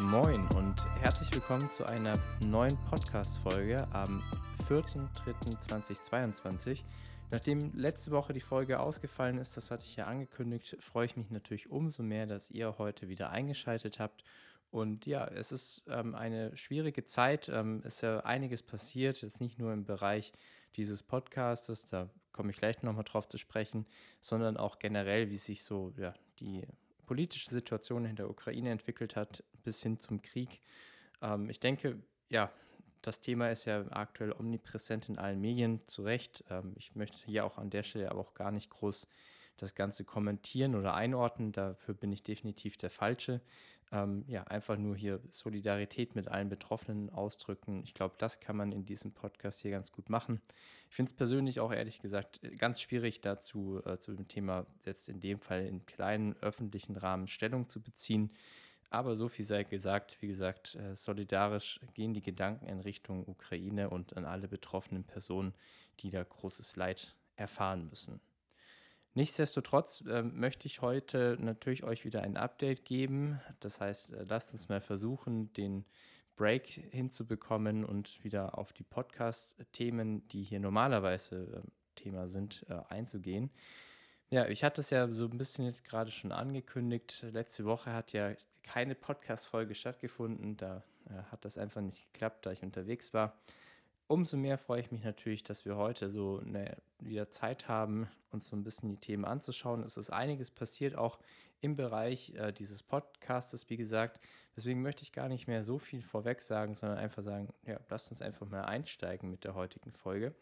Moin und herzlich willkommen zu einer neuen Podcast-Folge am 4.3.2022. Nachdem letzte Woche die Folge ausgefallen ist, das hatte ich ja angekündigt, freue ich mich natürlich umso mehr, dass ihr heute wieder eingeschaltet habt. Und ja, es ist ähm, eine schwierige Zeit. Ähm, ist ja einiges passiert, jetzt nicht nur im Bereich dieses Podcastes, da komme ich gleich nochmal drauf zu sprechen, sondern auch generell, wie sich so ja, die politische Situation in der Ukraine entwickelt hat, bis hin zum Krieg. Ähm, ich denke, ja, das Thema ist ja aktuell omnipräsent in allen Medien, zu Recht. Ähm, ich möchte hier auch an der Stelle aber auch gar nicht groß das Ganze kommentieren oder einordnen. Dafür bin ich definitiv der Falsche. Ähm, ja, einfach nur hier Solidarität mit allen Betroffenen ausdrücken. Ich glaube, das kann man in diesem Podcast hier ganz gut machen. Ich finde es persönlich auch ehrlich gesagt ganz schwierig dazu, äh, zu dem Thema jetzt in dem Fall in kleinen öffentlichen Rahmen Stellung zu beziehen. Aber so viel sei gesagt, wie gesagt, äh, solidarisch gehen die Gedanken in Richtung Ukraine und an alle betroffenen Personen, die da großes Leid erfahren müssen. Nichtsdestotrotz äh, möchte ich heute natürlich euch wieder ein Update geben. Das heißt, äh, lasst uns mal versuchen, den Break hinzubekommen und wieder auf die Podcast-Themen, die hier normalerweise äh, Thema sind, äh, einzugehen. Ja, ich hatte es ja so ein bisschen jetzt gerade schon angekündigt. Letzte Woche hat ja keine Podcast-Folge stattgefunden. Da äh, hat das einfach nicht geklappt, da ich unterwegs war umso mehr freue ich mich natürlich, dass wir heute so eine, wieder Zeit haben, uns so ein bisschen die Themen anzuschauen. Es ist einiges passiert, auch im Bereich äh, dieses Podcastes, wie gesagt. Deswegen möchte ich gar nicht mehr so viel vorweg sagen, sondern einfach sagen, ja, lasst uns einfach mal einsteigen mit der heutigen Folge.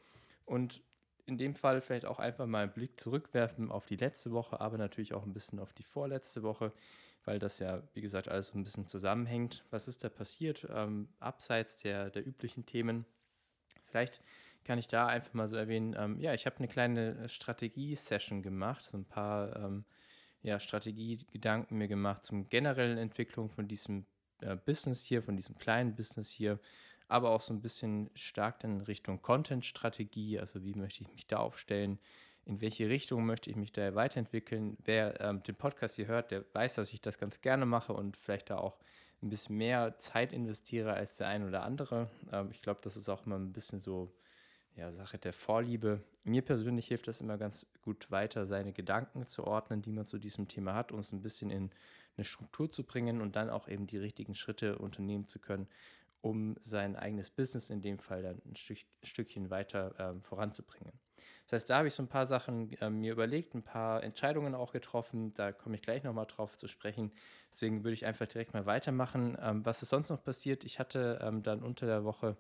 Und in dem Fall vielleicht auch einfach mal einen Blick zurückwerfen auf die letzte Woche, aber natürlich auch ein bisschen auf die vorletzte Woche, weil das ja, wie gesagt, alles so ein bisschen zusammenhängt. Was ist da passiert, ähm, abseits der, der üblichen Themen? Vielleicht kann ich da einfach mal so erwähnen, ähm, ja, ich habe eine kleine Strategie-Session gemacht, so ein paar ähm, ja, Strategiegedanken mir gemacht zum generellen Entwicklung von diesem äh, Business hier, von diesem kleinen Business hier, aber auch so ein bisschen stark dann in Richtung Content-Strategie, also wie möchte ich mich da aufstellen, in welche Richtung möchte ich mich da weiterentwickeln. Wer ähm, den Podcast hier hört, der weiß, dass ich das ganz gerne mache und vielleicht da auch ein bisschen mehr Zeit investiere als der ein oder andere. Ähm, ich glaube, das ist auch immer ein bisschen so ja, Sache der Vorliebe. Mir persönlich hilft das immer ganz gut weiter, seine Gedanken zu ordnen, die man zu diesem Thema hat, um es ein bisschen in eine Struktur zu bringen und dann auch eben die richtigen Schritte unternehmen zu können, um sein eigenes Business in dem Fall dann ein, Stück, ein Stückchen weiter ähm, voranzubringen. Das heißt, da habe ich so ein paar Sachen äh, mir überlegt, ein paar Entscheidungen auch getroffen. Da komme ich gleich nochmal drauf zu sprechen. Deswegen würde ich einfach direkt mal weitermachen. Ähm, was ist sonst noch passiert? Ich hatte ähm, dann unter der Woche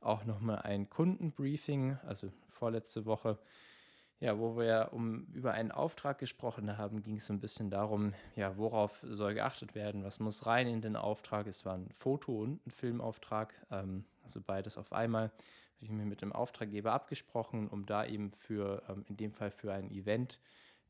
auch nochmal ein Kundenbriefing, also vorletzte Woche, ja, wo wir um über einen Auftrag gesprochen haben, ging es so ein bisschen darum, ja, worauf soll geachtet werden, was muss rein in den Auftrag. Es war ein Foto- und ein Filmauftrag, ähm, also beides auf einmal. Habe ich mir mit dem Auftraggeber abgesprochen, um da eben für, ähm, in dem Fall für ein Event,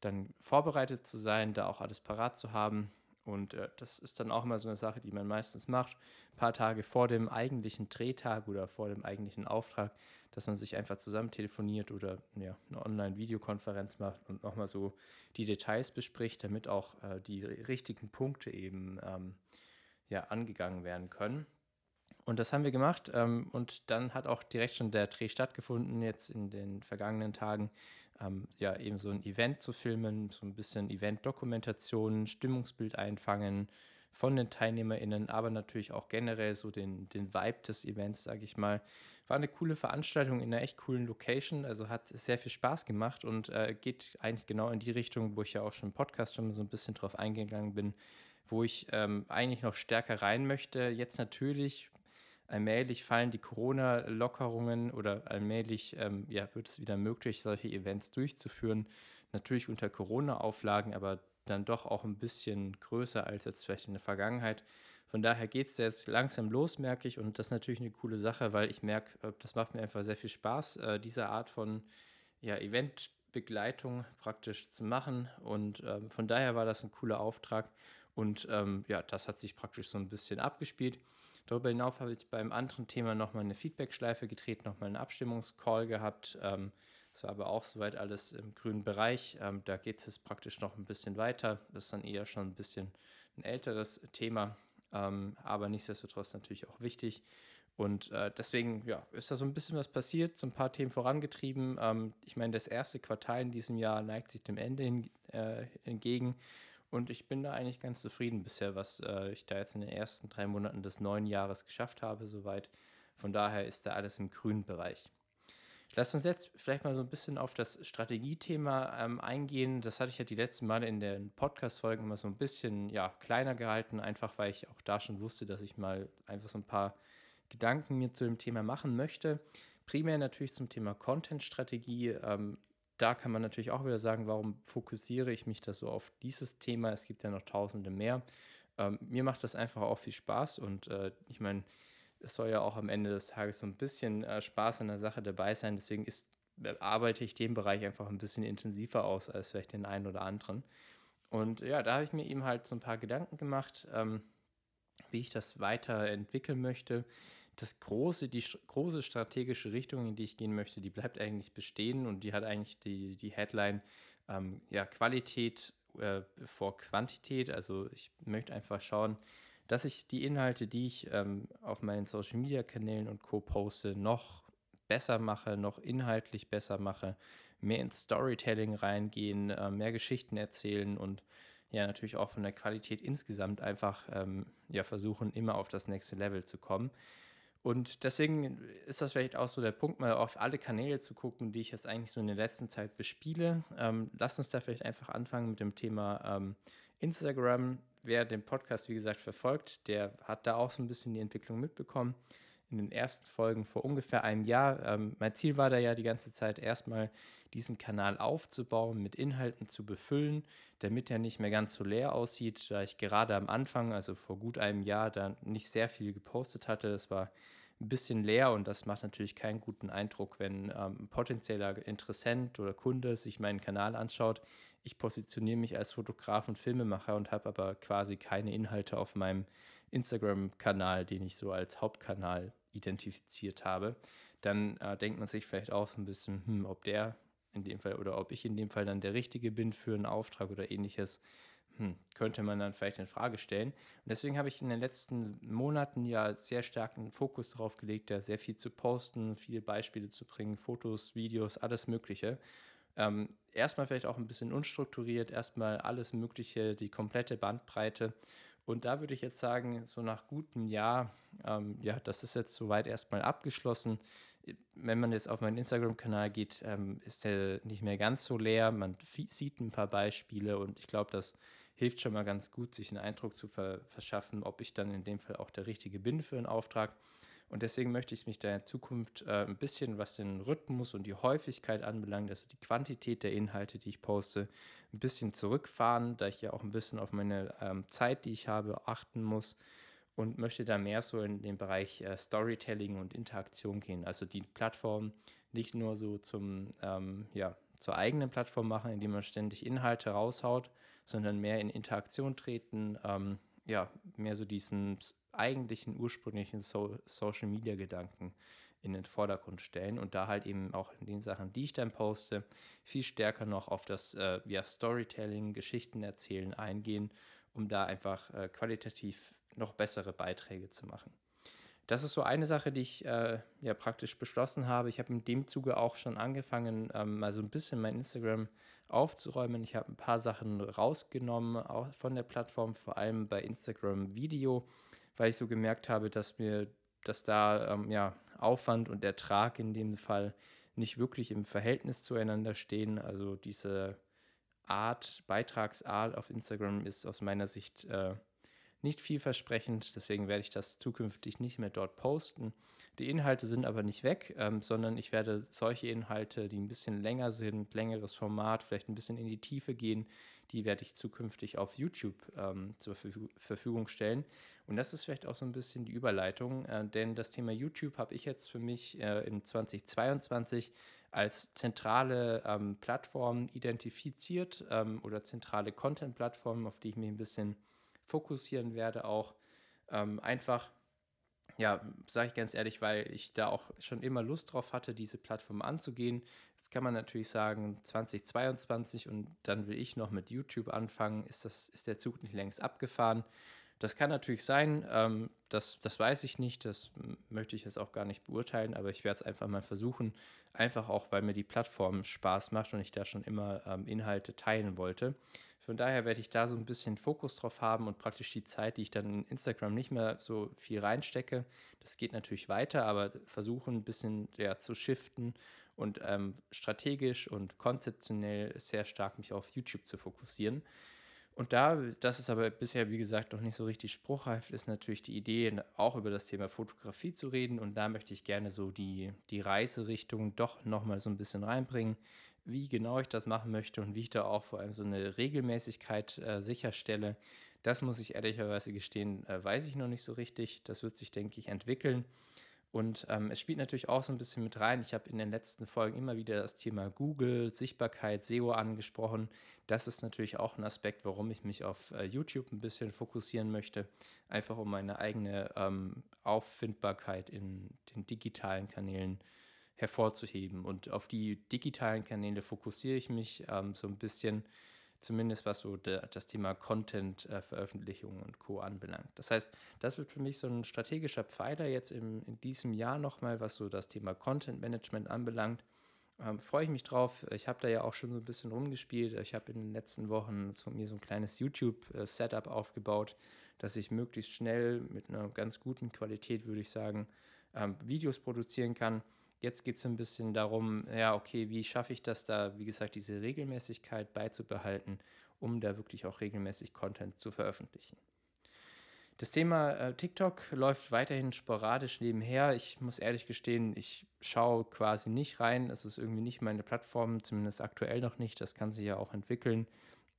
dann vorbereitet zu sein, da auch alles parat zu haben. Und äh, das ist dann auch immer so eine Sache, die man meistens macht, ein paar Tage vor dem eigentlichen Drehtag oder vor dem eigentlichen Auftrag, dass man sich einfach zusammen telefoniert oder ja, eine Online-Videokonferenz macht und nochmal so die Details bespricht, damit auch äh, die richtigen Punkte eben ähm, ja, angegangen werden können. Und das haben wir gemacht. Ähm, und dann hat auch direkt schon der Dreh stattgefunden, jetzt in den vergangenen Tagen. Ähm, ja, eben so ein Event zu filmen, so ein bisschen Event-Dokumentation, Stimmungsbild einfangen von den TeilnehmerInnen, aber natürlich auch generell so den, den Vibe des Events, sage ich mal. War eine coole Veranstaltung in einer echt coolen Location, also hat sehr viel Spaß gemacht und äh, geht eigentlich genau in die Richtung, wo ich ja auch schon im Podcast schon so ein bisschen drauf eingegangen bin, wo ich ähm, eigentlich noch stärker rein möchte. Jetzt natürlich allmählich fallen die Corona-Lockerungen oder allmählich ähm, ja, wird es wieder möglich, solche Events durchzuführen. Natürlich unter Corona-Auflagen, aber dann doch auch ein bisschen größer als jetzt vielleicht in der Vergangenheit. Von daher geht es jetzt langsam los, merke ich. Und das ist natürlich eine coole Sache, weil ich merke, äh, das macht mir einfach sehr viel Spaß, äh, diese Art von ja, Eventbegleitung praktisch zu machen. Und ähm, von daher war das ein cooler Auftrag. Und ähm, ja, das hat sich praktisch so ein bisschen abgespielt. Darüber hinaus habe ich beim anderen Thema nochmal eine Feedback-Schleife gedreht, nochmal einen Abstimmungscall gehabt. Ähm, das war aber auch soweit alles im grünen Bereich. Ähm, da geht es praktisch noch ein bisschen weiter. Das ist dann eher schon ein bisschen ein älteres Thema. ähm, aber nichtsdestotrotz natürlich auch wichtig. Und äh, deswegen ja, ist da so ein bisschen was passiert, so ein paar Themen vorangetrieben. Ähm, ich meine, das erste Quartal in diesem Jahr neigt sich dem Ende hin, äh, entgegen. Und ich bin da eigentlich ganz zufrieden bisher, was äh, ich da jetzt in den ersten drei Monaten des neuen Jahres geschafft habe, soweit. Von daher ist da alles im grünen Bereich. Lass uns jetzt vielleicht mal so ein bisschen auf das Strategiethema ähm, eingehen. Das hatte ich ja die letzten Male in den Podcast-Folgen immer so ein bisschen ja, kleiner gehalten, einfach weil ich auch da schon wusste, dass ich mal einfach so ein paar Gedanken mir zu dem Thema machen möchte. Primär natürlich zum Thema Content-Strategie. Ähm, da kann man natürlich auch wieder sagen, warum fokussiere ich mich da so auf dieses Thema? Es gibt ja noch tausende mehr. Ähm, mir macht das einfach auch viel Spaß und äh, ich meine, es soll ja auch am Ende des Tages so ein bisschen äh, Spaß an der Sache dabei sein. Deswegen ist, äh, arbeite ich den Bereich einfach ein bisschen intensiver aus als vielleicht den einen oder anderen. Und ja, da habe ich mir eben halt so ein paar Gedanken gemacht, ähm, wie ich das weiterentwickeln möchte das große, die große strategische Richtung, in die ich gehen möchte, die bleibt eigentlich bestehen und die hat eigentlich die, die Headline ähm, ja, Qualität äh, vor Quantität. Also ich möchte einfach schauen, dass ich die Inhalte, die ich ähm, auf meinen Social Media Kanälen und Co. poste, noch besser mache, noch inhaltlich besser mache, mehr ins Storytelling reingehen, äh, mehr Geschichten erzählen und ja natürlich auch von der Qualität insgesamt einfach ähm, ja versuchen, immer auf das nächste Level zu kommen. Und deswegen ist das vielleicht auch so der Punkt, mal auf alle Kanäle zu gucken, die ich jetzt eigentlich so in der letzten Zeit bespiele. Ähm, lasst uns da vielleicht einfach anfangen mit dem Thema ähm, Instagram. Wer den Podcast, wie gesagt, verfolgt, der hat da auch so ein bisschen die Entwicklung mitbekommen in den ersten Folgen vor ungefähr einem Jahr. Ähm, mein Ziel war da ja die ganze Zeit erstmal diesen Kanal aufzubauen, mit Inhalten zu befüllen, damit er nicht mehr ganz so leer aussieht, da ich gerade am Anfang, also vor gut einem Jahr, da nicht sehr viel gepostet hatte. Es war ein bisschen leer und das macht natürlich keinen guten Eindruck, wenn ähm, ein potenzieller Interessent oder Kunde sich meinen Kanal anschaut. Ich positioniere mich als Fotograf und Filmemacher und habe aber quasi keine Inhalte auf meinem Instagram-Kanal, den ich so als Hauptkanal identifiziert habe, dann äh, denkt man sich vielleicht auch so ein bisschen, hm, ob der in dem Fall oder ob ich in dem Fall dann der Richtige bin für einen Auftrag oder ähnliches, hm, könnte man dann vielleicht in Frage stellen. Und deswegen habe ich in den letzten Monaten ja sehr starken Fokus darauf gelegt, da sehr viel zu posten, viele Beispiele zu bringen, Fotos, Videos, alles Mögliche. Ähm, erstmal vielleicht auch ein bisschen unstrukturiert, erstmal alles Mögliche, die komplette Bandbreite und da würde ich jetzt sagen, so nach gutem Jahr, ähm, ja, das ist jetzt soweit erstmal abgeschlossen. Wenn man jetzt auf meinen Instagram-Kanal geht, ähm, ist der nicht mehr ganz so leer. Man sieht ein paar Beispiele und ich glaube, das hilft schon mal ganz gut, sich einen Eindruck zu ver verschaffen, ob ich dann in dem Fall auch der Richtige bin für einen Auftrag. Und deswegen möchte ich mich da in Zukunft äh, ein bisschen, was den Rhythmus und die Häufigkeit anbelangt, also die Quantität der Inhalte, die ich poste, ein bisschen zurückfahren, da ich ja auch ein bisschen auf meine ähm, Zeit, die ich habe, achten muss und möchte da mehr so in den Bereich äh, Storytelling und Interaktion gehen. Also die Plattform nicht nur so zum, ähm, ja, zur eigenen Plattform machen, indem man ständig Inhalte raushaut, sondern mehr in Interaktion treten, ähm, ja, mehr so diesen eigentlichen ursprünglichen so Social Media Gedanken in den Vordergrund stellen und da halt eben auch in den Sachen, die ich dann poste, viel stärker noch auf das äh, ja, Storytelling, Geschichten erzählen eingehen, um da einfach äh, qualitativ noch bessere Beiträge zu machen. Das ist so eine Sache, die ich äh, ja praktisch beschlossen habe. Ich habe in dem Zuge auch schon angefangen, ähm, mal so ein bisschen mein Instagram aufzuräumen. Ich habe ein paar Sachen rausgenommen, auch von der Plattform, vor allem bei Instagram Video weil ich so gemerkt habe, dass mir, dass da ähm, ja, Aufwand und Ertrag in dem Fall nicht wirklich im Verhältnis zueinander stehen. Also diese Art, Beitragsart auf Instagram ist aus meiner Sicht äh, nicht vielversprechend. Deswegen werde ich das zukünftig nicht mehr dort posten. Die Inhalte sind aber nicht weg, ähm, sondern ich werde solche Inhalte, die ein bisschen länger sind, längeres Format, vielleicht ein bisschen in die Tiefe gehen, die werde ich zukünftig auf YouTube ähm, zur Verfügung stellen. Und das ist vielleicht auch so ein bisschen die Überleitung, äh, denn das Thema YouTube habe ich jetzt für mich äh, in 2022 als zentrale ähm, Plattform identifiziert ähm, oder zentrale Content-Plattform, auf die ich mich ein bisschen fokussieren werde, auch ähm, einfach ja, sage ich ganz ehrlich, weil ich da auch schon immer Lust drauf hatte, diese Plattform anzugehen. Jetzt kann man natürlich sagen, 2022 und dann will ich noch mit YouTube anfangen, ist, das, ist der Zug nicht längst abgefahren. Das kann natürlich sein, ähm, das, das weiß ich nicht, das möchte ich jetzt auch gar nicht beurteilen, aber ich werde es einfach mal versuchen, einfach auch, weil mir die Plattform Spaß macht und ich da schon immer ähm, Inhalte teilen wollte. Von daher werde ich da so ein bisschen Fokus drauf haben und praktisch die Zeit, die ich dann in Instagram nicht mehr so viel reinstecke, das geht natürlich weiter, aber versuchen ein bisschen ja, zu shiften und ähm, strategisch und konzeptionell sehr stark mich auf YouTube zu fokussieren. Und da, das ist aber bisher, wie gesagt, noch nicht so richtig spruchreif, ist natürlich die Idee, auch über das Thema Fotografie zu reden. Und da möchte ich gerne so die, die Reiserichtung doch nochmal so ein bisschen reinbringen, wie genau ich das machen möchte und wie ich da auch vor allem so eine Regelmäßigkeit äh, sicherstelle. Das muss ich ehrlicherweise gestehen, äh, weiß ich noch nicht so richtig. Das wird sich, denke ich, entwickeln. Und ähm, es spielt natürlich auch so ein bisschen mit rein. Ich habe in den letzten Folgen immer wieder das Thema Google, Sichtbarkeit, SEO angesprochen. Das ist natürlich auch ein Aspekt, warum ich mich auf äh, YouTube ein bisschen fokussieren möchte. Einfach um meine eigene ähm, Auffindbarkeit in den digitalen Kanälen hervorzuheben. Und auf die digitalen Kanäle fokussiere ich mich ähm, so ein bisschen zumindest was so de, das Thema Content-Veröffentlichung äh, und Co. anbelangt. Das heißt, das wird für mich so ein strategischer Pfeiler jetzt im, in diesem Jahr nochmal, was so das Thema Content-Management anbelangt. Ähm, freue ich mich drauf. Ich habe da ja auch schon so ein bisschen rumgespielt. Ich habe in den letzten Wochen von mir so ein kleines YouTube-Setup aufgebaut, dass ich möglichst schnell mit einer ganz guten Qualität, würde ich sagen, ähm, Videos produzieren kann Jetzt geht es ein bisschen darum, ja, okay, wie schaffe ich das da, wie gesagt, diese Regelmäßigkeit beizubehalten, um da wirklich auch regelmäßig Content zu veröffentlichen. Das Thema äh, TikTok läuft weiterhin sporadisch nebenher. Ich muss ehrlich gestehen, ich schaue quasi nicht rein. Es ist irgendwie nicht meine Plattform, zumindest aktuell noch nicht. Das kann sich ja auch entwickeln.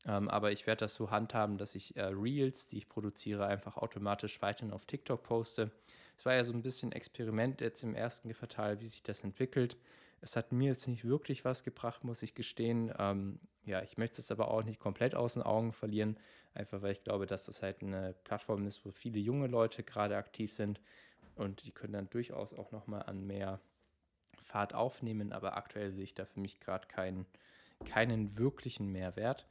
Ähm, aber ich werde das so handhaben, dass ich äh, Reels, die ich produziere, einfach automatisch weiterhin auf TikTok poste. Es war ja so ein bisschen Experiment jetzt im ersten Quartal, wie sich das entwickelt. Es hat mir jetzt nicht wirklich was gebracht, muss ich gestehen. Ähm, ja, ich möchte es aber auch nicht komplett aus den Augen verlieren, einfach weil ich glaube, dass das halt eine Plattform ist, wo viele junge Leute gerade aktiv sind und die können dann durchaus auch nochmal an mehr Fahrt aufnehmen, aber aktuell sehe ich da für mich gerade keinen, keinen wirklichen Mehrwert.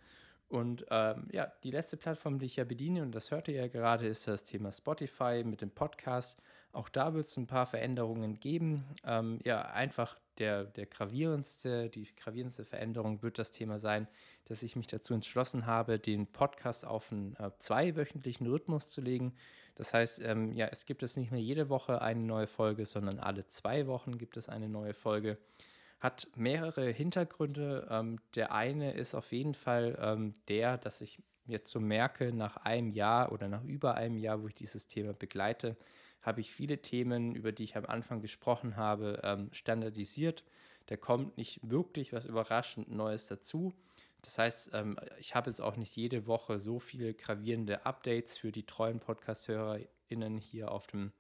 Und ähm, ja, die letzte Plattform, die ich ja bediene, und das hört ihr ja gerade, ist das Thema Spotify mit dem Podcast. Auch da wird es ein paar Veränderungen geben. Ähm, ja, einfach der, der gravierendste, die gravierendste Veränderung wird das Thema sein, dass ich mich dazu entschlossen habe, den Podcast auf einen äh, zweiwöchentlichen Rhythmus zu legen. Das heißt, ähm, ja, es gibt es nicht mehr jede Woche eine neue Folge, sondern alle zwei Wochen gibt es eine neue Folge. Hat mehrere Hintergründe. Ähm, der eine ist auf jeden Fall ähm, der, dass ich jetzt so merke, nach einem Jahr oder nach über einem Jahr, wo ich dieses Thema begleite, habe ich viele Themen, über die ich am Anfang gesprochen habe, ähm, standardisiert. Da kommt nicht wirklich was überraschend Neues dazu. Das heißt, ähm, ich habe jetzt auch nicht jede Woche so viele gravierende Updates für die treuen Podcast-HörerInnen hier auf dem,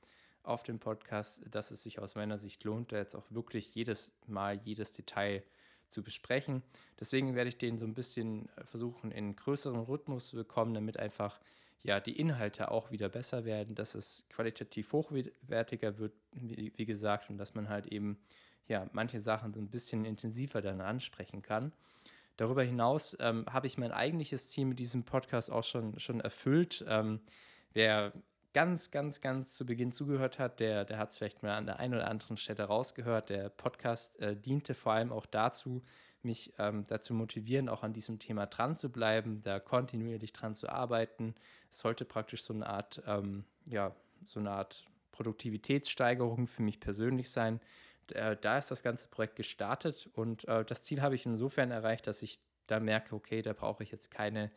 auf dem Podcast, dass es sich aus meiner Sicht lohnt, da jetzt auch wirklich jedes Mal jedes Detail zu besprechen. Deswegen werde ich den so ein bisschen versuchen, in größeren Rhythmus zu bekommen, damit einfach ja, die Inhalte auch wieder besser werden, dass es qualitativ hochwertiger wird, wie, wie, gesagt, und dass man halt eben ja, manche Sachen so ein bisschen intensiver dann ansprechen kann. Darüber hinaus ähm, habe ich mein eigentliches Ziel mit diesem Podcast auch schon, schon erfüllt. Ähm, wer ganz, ganz, ganz zu Beginn zugehört hat, der, der hat es vielleicht mal an der einen oder anderen Stelle rausgehört. Der Podcast äh, diente vor allem auch dazu, mich ähm, dazu motivieren, auch an diesem Thema dran zu bleiben, da kontinuierlich dran zu arbeiten. Es sollte praktisch so eine Art, ähm, ja, so eine Art Produktivitätssteigerung für mich persönlich sein. Da, da ist das ganze Projekt gestartet und äh, das Ziel habe ich insofern erreicht, dass ich da merke, okay, da brauche ich jetzt keine,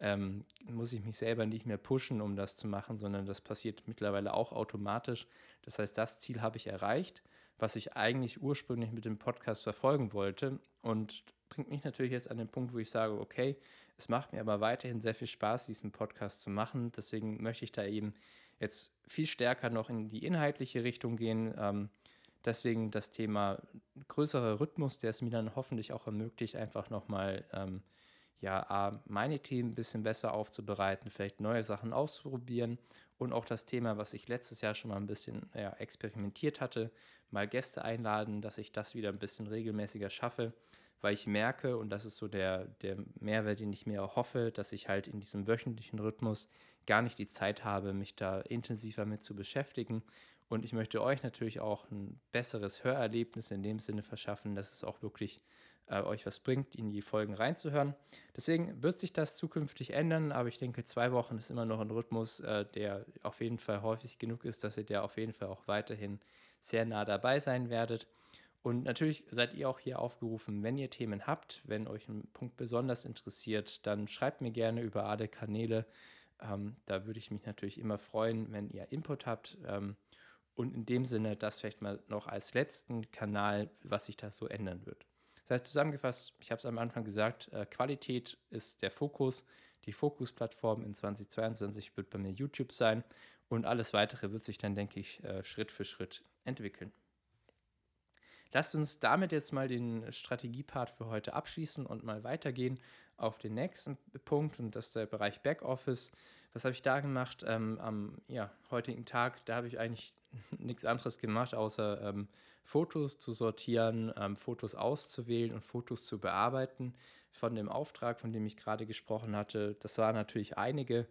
ähm, muss ich mich selber nicht mehr pushen, um das zu machen, sondern das passiert mittlerweile auch automatisch. Das heißt, das Ziel habe ich erreicht was ich eigentlich ursprünglich mit dem Podcast verfolgen wollte. Und bringt mich natürlich jetzt an den Punkt, wo ich sage, okay, es macht mir aber weiterhin sehr viel Spaß, diesen Podcast zu machen. Deswegen möchte ich da eben jetzt viel stärker noch in die inhaltliche Richtung gehen. Ähm, deswegen das Thema größerer Rhythmus, der es mir dann hoffentlich auch ermöglicht, einfach nochmal ähm, ja, meine Themen ein bisschen besser aufzubereiten, vielleicht neue Sachen auszuprobieren und auch das Thema, was ich letztes Jahr schon mal ein bisschen ja, experimentiert hatte, mal Gäste einladen, dass ich das wieder ein bisschen regelmäßiger schaffe, weil ich merke, und das ist so der, der Mehrwert, den ich mir auch hoffe, dass ich halt in diesem wöchentlichen Rhythmus gar nicht die Zeit habe, mich da intensiver mit zu beschäftigen. Und ich möchte euch natürlich auch ein besseres Hörerlebnis in dem Sinne verschaffen, dass es auch wirklich äh, euch was bringt, in die Folgen reinzuhören. Deswegen wird sich das zukünftig ändern, aber ich denke, zwei Wochen ist immer noch ein Rhythmus, äh, der auf jeden Fall häufig genug ist, dass ihr der auf jeden Fall auch weiterhin sehr nah dabei sein werdet. Und natürlich seid ihr auch hier aufgerufen, wenn ihr Themen habt, wenn euch ein Punkt besonders interessiert, dann schreibt mir gerne über alle Kanäle. Ähm, da würde ich mich natürlich immer freuen, wenn ihr Input habt. Ähm, und in dem Sinne, das vielleicht mal noch als letzten Kanal, was sich da so ändern wird. Das heißt, zusammengefasst, ich habe es am Anfang gesagt, äh, Qualität ist der Fokus. Die Fokusplattform in 2022 wird bei mir YouTube sein und alles weitere wird sich dann, denke ich, äh, Schritt für Schritt entwickeln. Lasst uns damit jetzt mal den Strategiepart für heute abschließen und mal weitergehen auf den nächsten Punkt und das ist der Bereich Backoffice. Was habe ich da gemacht ähm, am ja, heutigen Tag? Da habe ich eigentlich nichts anderes gemacht, außer ähm, Fotos zu sortieren, ähm, Fotos auszuwählen und Fotos zu bearbeiten von dem Auftrag, von dem ich gerade gesprochen hatte. Das waren natürlich einige.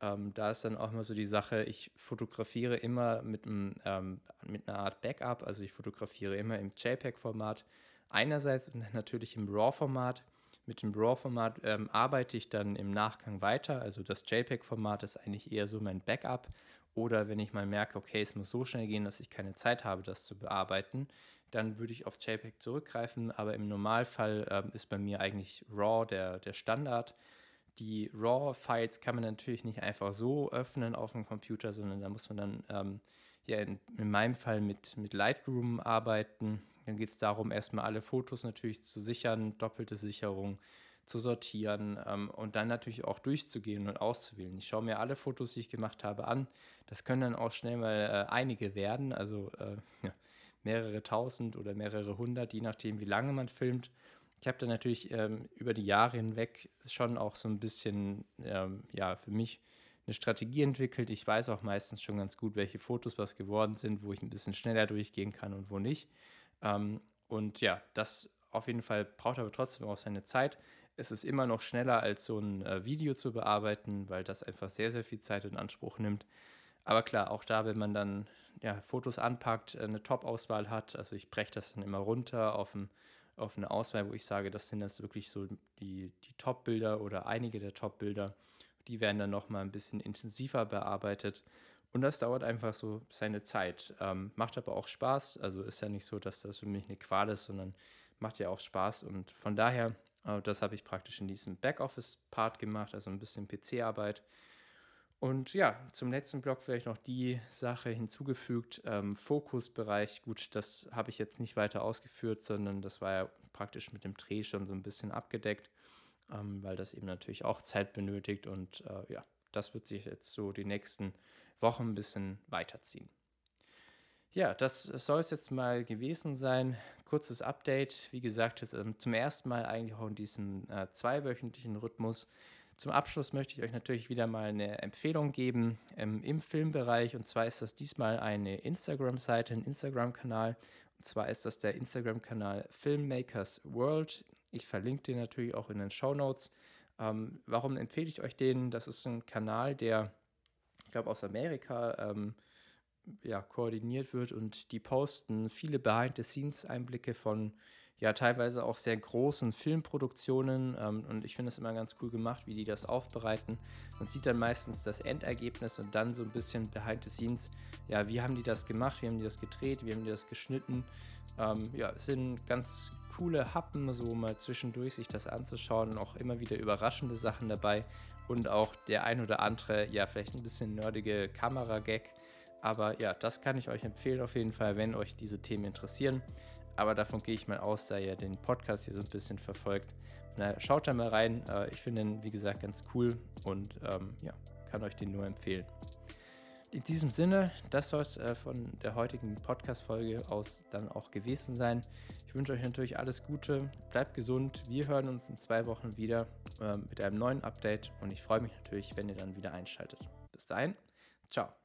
Ähm, da ist dann auch mal so die Sache, ich fotografiere immer mit, einem, ähm, mit einer Art Backup, also ich fotografiere immer im JPEG-Format einerseits und natürlich im RAW-Format. Mit dem RAW-Format ähm, arbeite ich dann im Nachgang weiter, also das JPEG-Format ist eigentlich eher so mein Backup. Oder wenn ich mal merke, okay, es muss so schnell gehen, dass ich keine Zeit habe, das zu bearbeiten, dann würde ich auf JPEG zurückgreifen. Aber im Normalfall ähm, ist bei mir eigentlich RAW der, der Standard. Die RAW-Files kann man natürlich nicht einfach so öffnen auf dem Computer, sondern da muss man dann ähm, ja in, in, meinem Fall mit, mit Lightroom arbeiten. Dann geht es darum, erstmal alle Fotos natürlich zu sichern, doppelte Sicherung zu sortieren ähm, und dann natürlich auch durchzugehen und auszuwählen. Ich schaue mir alle Fotos, die ich gemacht habe, an. Das können dann auch schnell mal äh, einige werden, also äh, mehrere tausend oder mehrere hundert, je nachdem, wie lange man filmt ich habe da natürlich ähm, über die Jahre hinweg schon auch so ein bisschen, ähm, ja, für mich eine Strategie entwickelt. Ich weiß auch meistens schon ganz gut, welche Fotos was geworden sind, wo ich ein bisschen schneller durchgehen kann und wo nicht. Ähm, und ja, das auf jeden Fall braucht aber trotzdem auch seine Zeit. Es ist immer noch schneller als so ein äh, Video zu bearbeiten, weil das einfach sehr, sehr viel Zeit in Anspruch nimmt. Aber klar, auch da, wenn man dann ja, Fotos anpackt, äh, eine Top-Auswahl hat, also ich breche das dann immer runter auf ein auf eine Auswahl, wo ich sage, das sind jetzt wirklich so die, die Top-Bilder oder einige der Top-Bilder. Die werden dann nochmal ein bisschen intensiver bearbeitet. Und das dauert einfach so seine Zeit. Ähm, macht aber auch Spaß. Also ist ja nicht so, dass das für mich eine Qual ist, sondern macht ja auch Spaß. Und von daher, äh, das habe ich praktisch in diesem Backoffice-Part gemacht, also ein bisschen PC-Arbeit. Und ja, zum letzten Block vielleicht noch die Sache hinzugefügt, ähm, Fokusbereich, gut, das habe ich jetzt nicht weiter ausgeführt, sondern das war ja praktisch mit dem Dreh schon so ein bisschen abgedeckt, ähm, weil das eben natürlich auch Zeit benötigt und äh, ja, das wird sich jetzt so die nächsten Wochen ein bisschen weiterziehen. Ja, das soll es jetzt mal gewesen sein. Kurzes Update. Wie gesagt, jetzt, ähm, zum ersten Mal eigentlich auch in diesem äh, zweiwöchentlichen Rhythmus zum Abschluss möchte ich euch natürlich wieder mal eine Empfehlung geben ähm, im Filmbereich. Und zwar ist das diesmal eine Instagram-Seite, ein Instagram-Kanal. Und zwar ist das der Instagram-Kanal Filmmakers World. Ich verlinke den natürlich auch in den Show Notes. Ähm, warum empfehle ich euch den? Das ist ein Kanal, der, glaube, aus Amerika ähm, ja, koordiniert wird und die posten viele Behind-the-Scenes-Einblicke von ja teilweise auch sehr großen Filmproduktionen ähm, und ich finde es immer ganz cool gemacht, wie die das aufbereiten. Man sieht dann meistens das Endergebnis und dann so ein bisschen behind the scenes, ja, wie haben die das gemacht, wie haben die das gedreht, wie haben die das geschnitten. Ähm, ja, es sind ganz coole Happen, so mal zwischendurch sich das anzuschauen, auch immer wieder überraschende Sachen dabei und auch der ein oder andere, ja, vielleicht ein bisschen nerdige Kamera-Gag. Aber ja, das kann ich euch empfehlen auf jeden Fall, wenn euch diese Themen interessieren. Aber davon gehe ich mal aus, da ihr den Podcast hier so ein bisschen verfolgt. Na, schaut da mal rein. Äh, ich finde ihn, wie gesagt, ganz cool und ähm, ja, kann euch den nur empfehlen. In diesem Sinne, das soll es äh, von der heutigen Podcast-Folge aus dann auch gewesen sein. Ich wünsche euch natürlich alles Gute, bleibt gesund. Wir hören uns in zwei Wochen wieder äh, mit einem neuen Update und ich freue mich natürlich, wenn ihr dann wieder einschaltet. Bis dahin, ciao.